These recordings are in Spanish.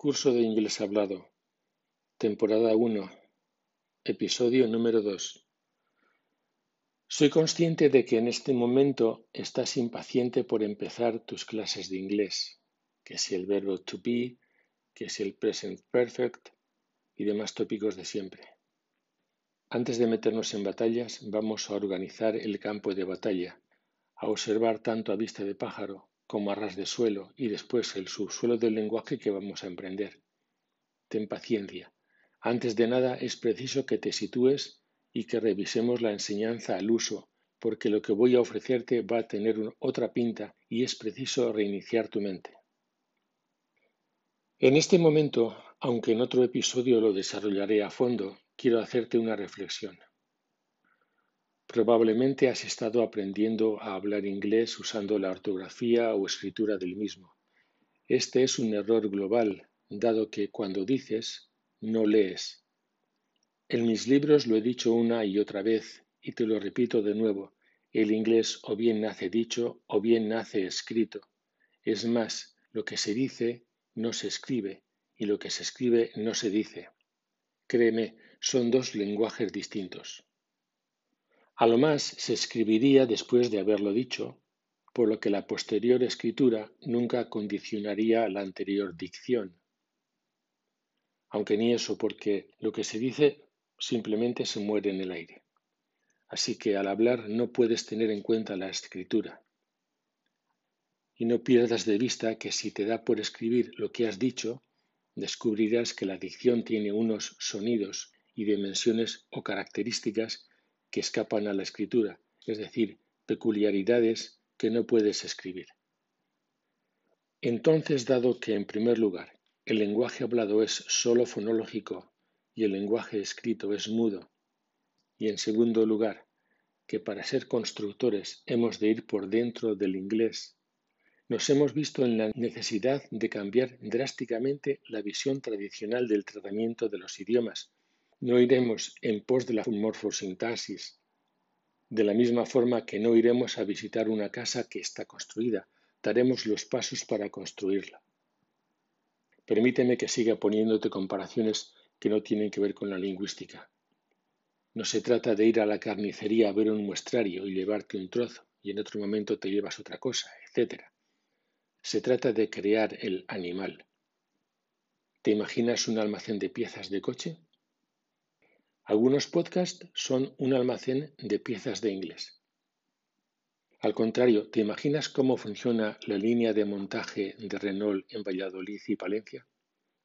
Curso de Inglés Hablado, temporada 1, episodio número 2. Soy consciente de que en este momento estás impaciente por empezar tus clases de inglés, que si el verbo to be, que si el present perfect y demás tópicos de siempre. Antes de meternos en batallas, vamos a organizar el campo de batalla, a observar tanto a vista de pájaro como a ras de suelo y después el subsuelo del lenguaje que vamos a emprender. Ten paciencia. Antes de nada es preciso que te sitúes y que revisemos la enseñanza al uso, porque lo que voy a ofrecerte va a tener otra pinta y es preciso reiniciar tu mente. En este momento, aunque en otro episodio lo desarrollaré a fondo, quiero hacerte una reflexión. Probablemente has estado aprendiendo a hablar inglés usando la ortografía o escritura del mismo. Este es un error global, dado que cuando dices, no lees. En mis libros lo he dicho una y otra vez, y te lo repito de nuevo, el inglés o bien nace dicho o bien nace escrito. Es más, lo que se dice no se escribe, y lo que se escribe no se dice. Créeme, son dos lenguajes distintos. A lo más se escribiría después de haberlo dicho, por lo que la posterior escritura nunca condicionaría la anterior dicción. Aunque ni eso, porque lo que se dice simplemente se muere en el aire. Así que al hablar no puedes tener en cuenta la escritura. Y no pierdas de vista que si te da por escribir lo que has dicho, descubrirás que la dicción tiene unos sonidos y dimensiones o características que escapan a la escritura, es decir, peculiaridades que no puedes escribir. Entonces, dado que en primer lugar el lenguaje hablado es sólo fonológico y el lenguaje escrito es mudo, y en segundo lugar, que para ser constructores hemos de ir por dentro del inglés, nos hemos visto en la necesidad de cambiar drásticamente la visión tradicional del tratamiento de los idiomas no iremos en pos de la morfosintaxis, de la misma forma que no iremos a visitar una casa que está construida, daremos los pasos para construirla. Permíteme que siga poniéndote comparaciones que no tienen que ver con la lingüística. No se trata de ir a la carnicería a ver un muestrario y llevarte un trozo y en otro momento te llevas otra cosa, etc. Se trata de crear el animal. ¿Te imaginas un almacén de piezas de coche? Algunos podcasts son un almacén de piezas de inglés. Al contrario, ¿te imaginas cómo funciona la línea de montaje de Renault en Valladolid y Palencia?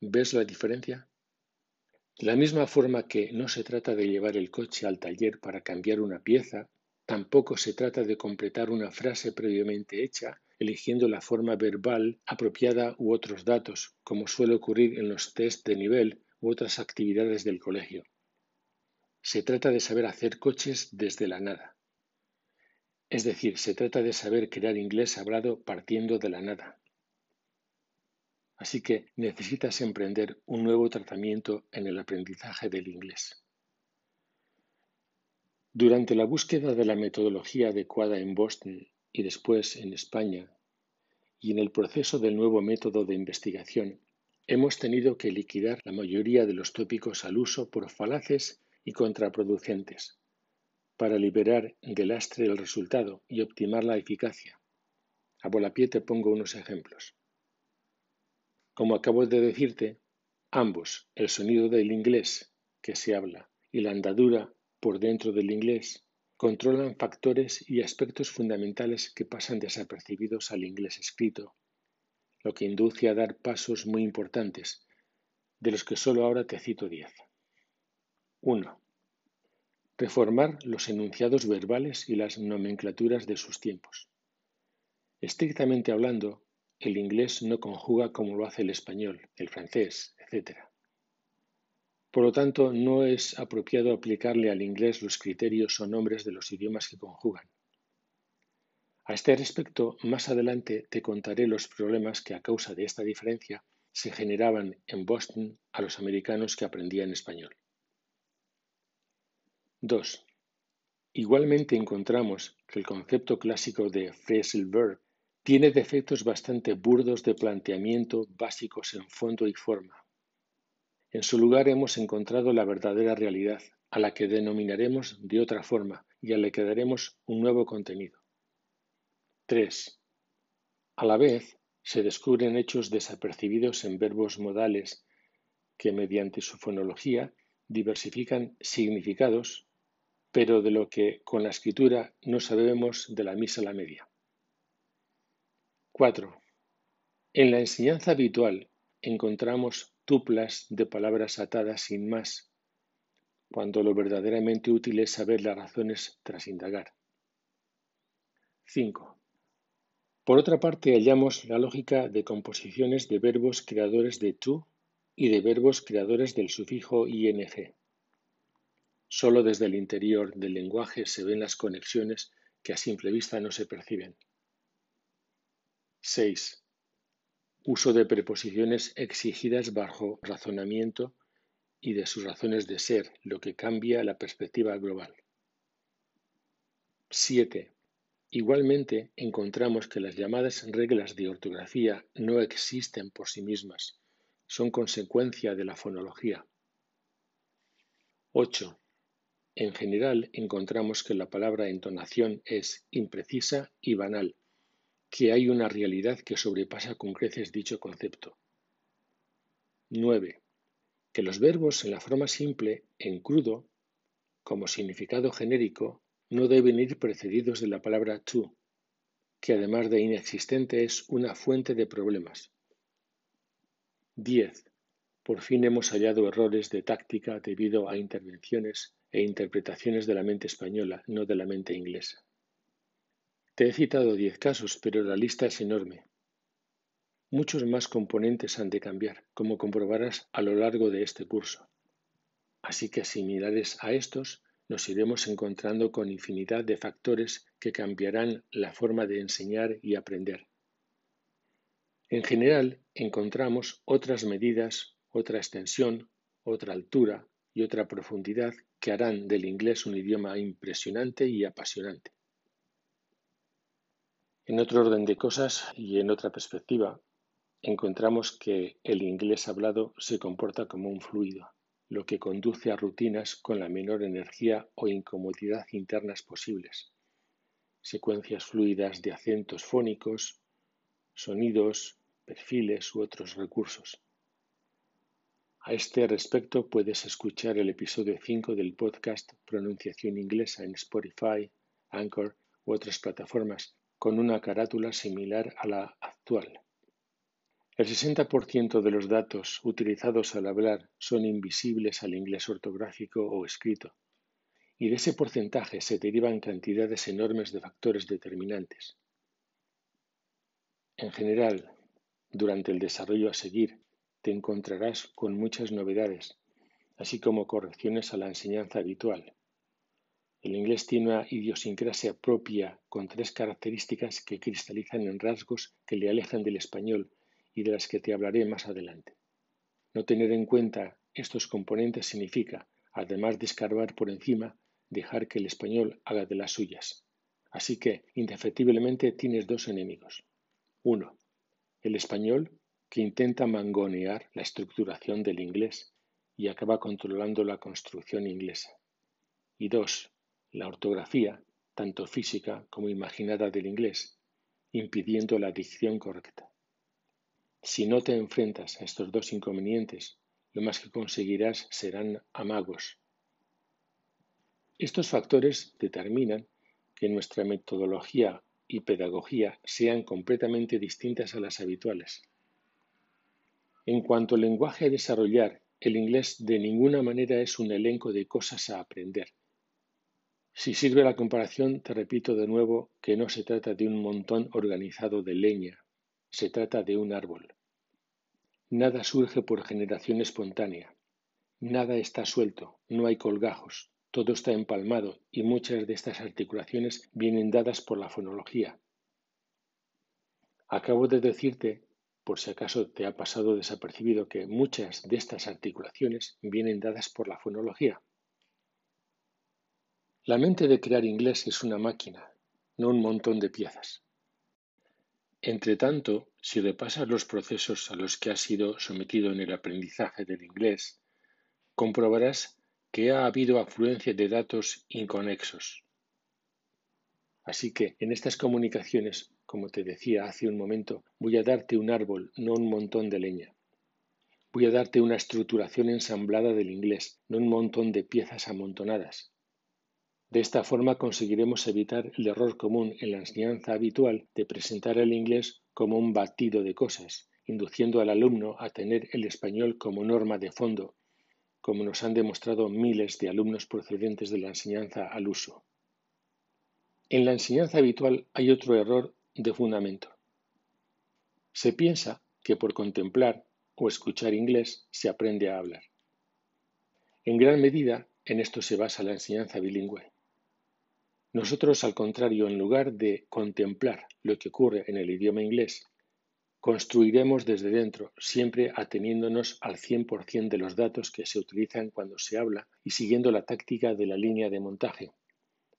¿Ves la diferencia? De la misma forma que no se trata de llevar el coche al taller para cambiar una pieza, tampoco se trata de completar una frase previamente hecha eligiendo la forma verbal apropiada u otros datos, como suele ocurrir en los test de nivel u otras actividades del colegio. Se trata de saber hacer coches desde la nada. Es decir, se trata de saber crear inglés hablado partiendo de la nada. Así que necesitas emprender un nuevo tratamiento en el aprendizaje del inglés. Durante la búsqueda de la metodología adecuada en Boston y después en España, y en el proceso del nuevo método de investigación, hemos tenido que liquidar la mayoría de los tópicos al uso por falaces y contraproducentes para liberar del lastre el resultado y optimar la eficacia. A volapié te pongo unos ejemplos. Como acabo de decirte, ambos, el sonido del inglés que se habla y la andadura por dentro del inglés, controlan factores y aspectos fundamentales que pasan desapercibidos al inglés escrito, lo que induce a dar pasos muy importantes, de los que solo ahora te cito diez. 1. Reformar los enunciados verbales y las nomenclaturas de sus tiempos. Estrictamente hablando, el inglés no conjuga como lo hace el español, el francés, etc. Por lo tanto, no es apropiado aplicarle al inglés los criterios o nombres de los idiomas que conjugan. A este respecto, más adelante te contaré los problemas que a causa de esta diferencia se generaban en Boston a los americanos que aprendían español. 2. Igualmente encontramos que el concepto clásico de verb, tiene defectos bastante burdos de planteamiento básicos en fondo y forma. En su lugar hemos encontrado la verdadera realidad, a la que denominaremos de otra forma y a la que daremos un nuevo contenido. 3. A la vez, se descubren hechos desapercibidos en verbos modales que mediante su fonología diversifican significados, pero de lo que con la escritura no sabemos de la misa a la media. 4. En la enseñanza habitual encontramos tuplas de palabras atadas sin más, cuando lo verdaderamente útil es saber las razones tras indagar. 5. Por otra parte, hallamos la lógica de composiciones de verbos creadores de tú y de verbos creadores del sufijo ing. Solo desde el interior del lenguaje se ven las conexiones que a simple vista no se perciben. 6. Uso de preposiciones exigidas bajo razonamiento y de sus razones de ser, lo que cambia la perspectiva global. 7. Igualmente, encontramos que las llamadas reglas de ortografía no existen por sí mismas, son consecuencia de la fonología. 8. En general, encontramos que la palabra entonación es imprecisa y banal, que hay una realidad que sobrepasa con creces dicho concepto. 9. Que los verbos en la forma simple, en crudo, como significado genérico, no deben ir precedidos de la palabra to, que además de inexistente es una fuente de problemas. 10. Por fin hemos hallado errores de táctica debido a intervenciones e interpretaciones de la mente española, no de la mente inglesa. Te he citado diez casos, pero la lista es enorme. Muchos más componentes han de cambiar, como comprobarás a lo largo de este curso. Así que similares a estos, nos iremos encontrando con infinidad de factores que cambiarán la forma de enseñar y aprender. En general, encontramos otras medidas, otra extensión, otra altura y otra profundidad que harán del inglés un idioma impresionante y apasionante. En otro orden de cosas y en otra perspectiva, encontramos que el inglés hablado se comporta como un fluido, lo que conduce a rutinas con la menor energía o incomodidad internas posibles. Secuencias fluidas de acentos fónicos, sonidos, perfiles u otros recursos. A este respecto puedes escuchar el episodio 5 del podcast Pronunciación Inglesa en Spotify, Anchor u otras plataformas con una carátula similar a la actual. El 60% de los datos utilizados al hablar son invisibles al inglés ortográfico o escrito, y de ese porcentaje se derivan cantidades enormes de factores determinantes. En general, durante el desarrollo a seguir, te encontrarás con muchas novedades, así como correcciones a la enseñanza habitual. El inglés tiene una idiosincrasia propia con tres características que cristalizan en rasgos que le alejan del español y de las que te hablaré más adelante. No tener en cuenta estos componentes significa, además de escarbar por encima, dejar que el español haga de las suyas. Así que, indefectiblemente, tienes dos enemigos. Uno, el español, que intenta mangonear la estructuración del inglés y acaba controlando la construcción inglesa. Y dos, la ortografía, tanto física como imaginada del inglés, impidiendo la dicción correcta. Si no te enfrentas a estos dos inconvenientes, lo más que conseguirás serán amagos. Estos factores determinan que nuestra metodología y pedagogía sean completamente distintas a las habituales. En cuanto al lenguaje a desarrollar, el inglés de ninguna manera es un elenco de cosas a aprender, si sirve la comparación, te repito de nuevo que no se trata de un montón organizado de leña, se trata de un árbol. Nada surge por generación espontánea, nada está suelto, no hay colgajos, todo está empalmado y muchas de estas articulaciones vienen dadas por la fonología. Acabo de decirte, por si acaso te ha pasado desapercibido, que muchas de estas articulaciones vienen dadas por la fonología. La mente de crear inglés es una máquina, no un montón de piezas. Entre tanto, si repasas los procesos a los que has sido sometido en el aprendizaje del inglés, comprobarás que ha habido afluencia de datos inconexos. Así que en estas comunicaciones, como te decía hace un momento, voy a darte un árbol, no un montón de leña. Voy a darte una estructuración ensamblada del inglés, no un montón de piezas amontonadas. De esta forma conseguiremos evitar el error común en la enseñanza habitual de presentar el inglés como un batido de cosas, induciendo al alumno a tener el español como norma de fondo como nos han demostrado miles de alumnos procedentes de la enseñanza al uso. En la enseñanza habitual hay otro error de fundamento. Se piensa que por contemplar o escuchar inglés se aprende a hablar. En gran medida en esto se basa la enseñanza bilingüe. Nosotros, al contrario, en lugar de contemplar lo que ocurre en el idioma inglés Construiremos desde dentro, siempre ateniéndonos al 100% de los datos que se utilizan cuando se habla y siguiendo la táctica de la línea de montaje.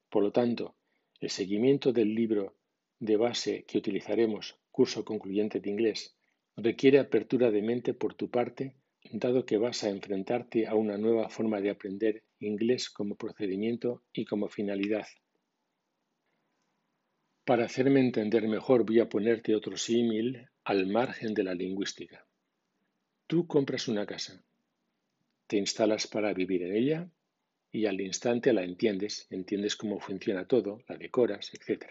Por lo tanto, el seguimiento del libro de base que utilizaremos, curso concluyente de inglés, requiere apertura de mente por tu parte, dado que vas a enfrentarte a una nueva forma de aprender inglés como procedimiento y como finalidad. Para hacerme entender mejor voy a ponerte otro símil al margen de la lingüística. Tú compras una casa, te instalas para vivir en ella y al instante la entiendes, entiendes cómo funciona todo, la decoras, etc.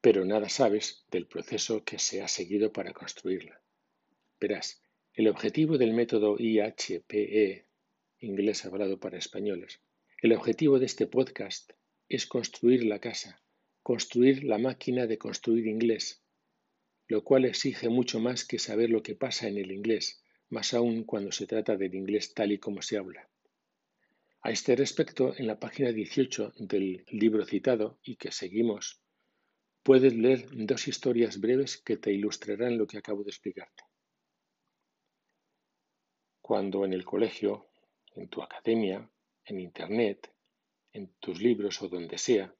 Pero nada sabes del proceso que se ha seguido para construirla. Verás, el objetivo del método IHPE, inglés hablado para españoles, el objetivo de este podcast es construir la casa, construir la máquina de construir inglés, lo cual exige mucho más que saber lo que pasa en el inglés, más aún cuando se trata del inglés tal y como se habla. A este respecto, en la página 18 del libro citado y que seguimos, puedes leer dos historias breves que te ilustrarán lo que acabo de explicarte. Cuando en el colegio, en tu academia, en Internet, en tus libros o donde sea,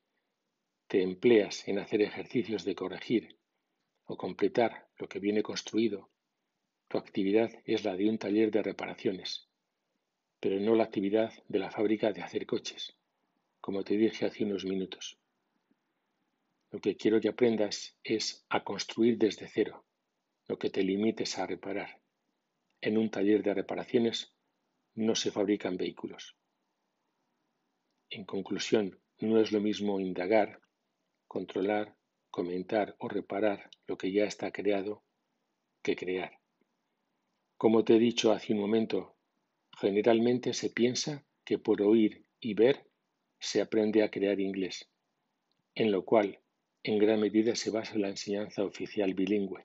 te empleas en hacer ejercicios de corregir o completar lo que viene construido, tu actividad es la de un taller de reparaciones, pero no la actividad de la fábrica de hacer coches, como te dije hace unos minutos. Lo que quiero que aprendas es a construir desde cero, lo que te limites a reparar. En un taller de reparaciones no se fabrican vehículos. En conclusión, no es lo mismo indagar, controlar comentar o reparar lo que ya está creado que crear. Como te he dicho hace un momento, generalmente se piensa que por oír y ver se aprende a crear inglés, en lo cual en gran medida se basa la enseñanza oficial bilingüe.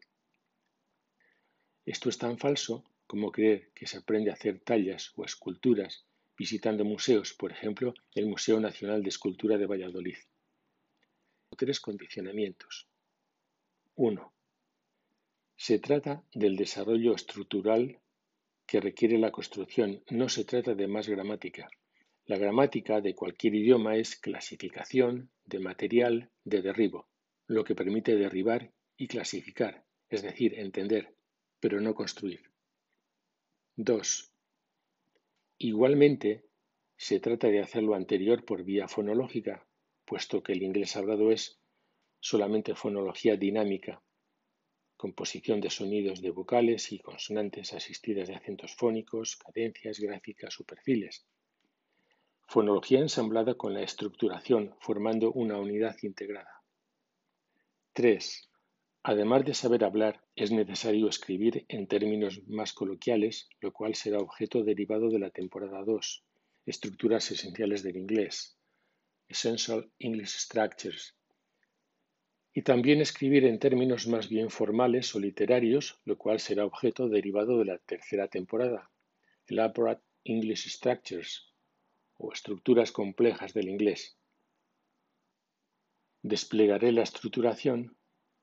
Esto es tan falso como creer que se aprende a hacer tallas o esculturas visitando museos, por ejemplo, el Museo Nacional de Escultura de Valladolid tres condicionamientos. 1. Se trata del desarrollo estructural que requiere la construcción, no se trata de más gramática. La gramática de cualquier idioma es clasificación de material de derribo, lo que permite derribar y clasificar, es decir, entender, pero no construir. 2. Igualmente, se trata de hacer lo anterior por vía fonológica, puesto que el inglés hablado es solamente fonología dinámica, composición de sonidos de vocales y consonantes asistidas de acentos fónicos, cadencias, gráficas o perfiles. Fonología ensamblada con la estructuración, formando una unidad integrada. 3. Además de saber hablar, es necesario escribir en términos más coloquiales, lo cual será objeto derivado de la temporada 2, estructuras esenciales del inglés, Essential English Structures, y también escribir en términos más bien formales o literarios, lo cual será objeto derivado de la tercera temporada, Elaborate English Structures, o estructuras complejas del inglés. Desplegaré la estructuración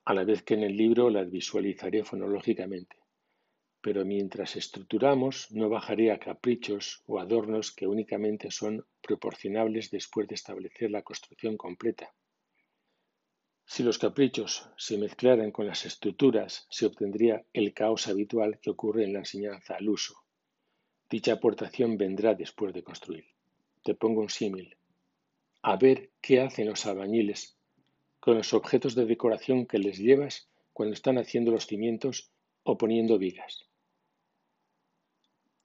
a la vez que en el libro la visualizaré fonológicamente, pero mientras estructuramos no bajaré a caprichos o adornos que únicamente son proporcionables después de establecer la construcción completa. Si los caprichos se mezclaran con las estructuras, se obtendría el caos habitual que ocurre en la enseñanza al uso. Dicha aportación vendrá después de construir. Te pongo un símil. A ver qué hacen los albañiles con los objetos de decoración que les llevas cuando están haciendo los cimientos o poniendo vigas.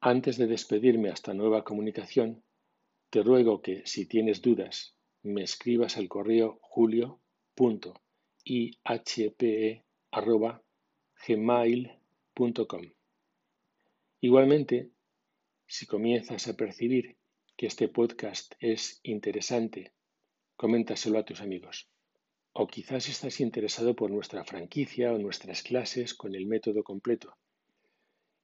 Antes de despedirme hasta nueva comunicación, te ruego que, si tienes dudas, me escribas al correo julio.ihpe.gmail.com. Igualmente, si comienzas a percibir que este podcast es interesante, coméntaselo a tus amigos. O quizás estás interesado por nuestra franquicia o nuestras clases con el método completo.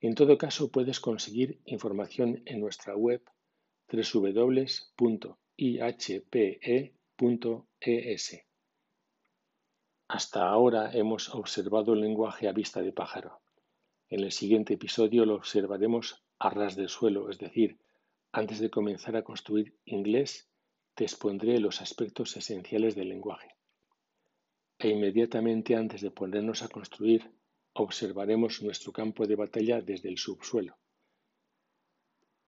En todo caso, puedes conseguir información en nuestra web www.ihpe.es. Hasta ahora hemos observado el lenguaje a vista de pájaro. En el siguiente episodio lo observaremos a ras del suelo, es decir, antes de comenzar a construir inglés, te expondré los aspectos esenciales del lenguaje e inmediatamente antes de ponernos a construir observaremos nuestro campo de batalla desde el subsuelo.